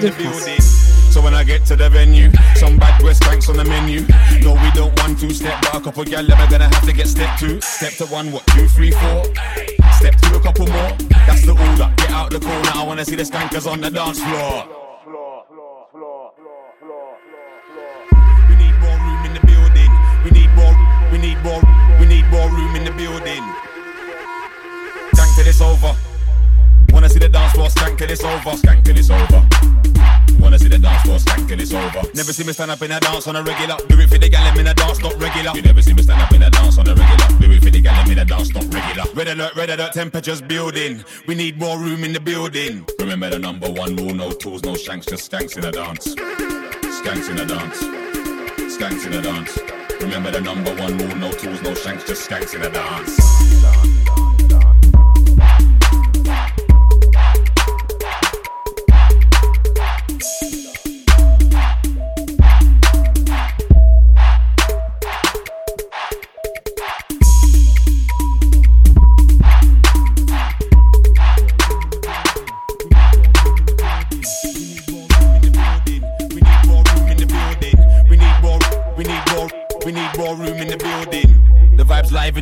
Les need radios more room campus in de the France. So when I get to the venue, some bad West Banks on the menu. No, we don't one two step, but a couple gal them are gonna have to get step two. Step to one, what two, three, four. Step two, a couple more. That's the order. Get out the corner. I wanna see the skankers on the dance floor. We need more room in the building. We need more. We need more. We need more room in the building. Stank till it's over. Wanna see the dance floor till it's over. Till it's over. Wanna see the dance floor till it's over. Never see me stand up in a dance on a regular. Do it for the gal in a dance, not regular. You never see me stand up in a dance on a regular. Do it for the gal in a dance, not regular. Red alert, red alert, temperatures building. We need more room in the building. Remember the number one rule: no tools, no shanks, just skanks in a dance. Skanks in a dance. Skanks in a dance. Remember the number one rule: no tools, no shanks, just skanks in a dance.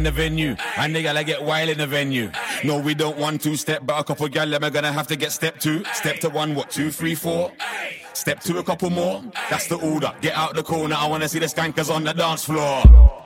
The venue, and they gotta get wild in the venue. No, we don't want two step, but a couple gal them are gonna have to get step two. Step to one, what two, three, four. Step two, a couple more. That's the order. Get out the corner. I wanna see the skankers on the dance floor.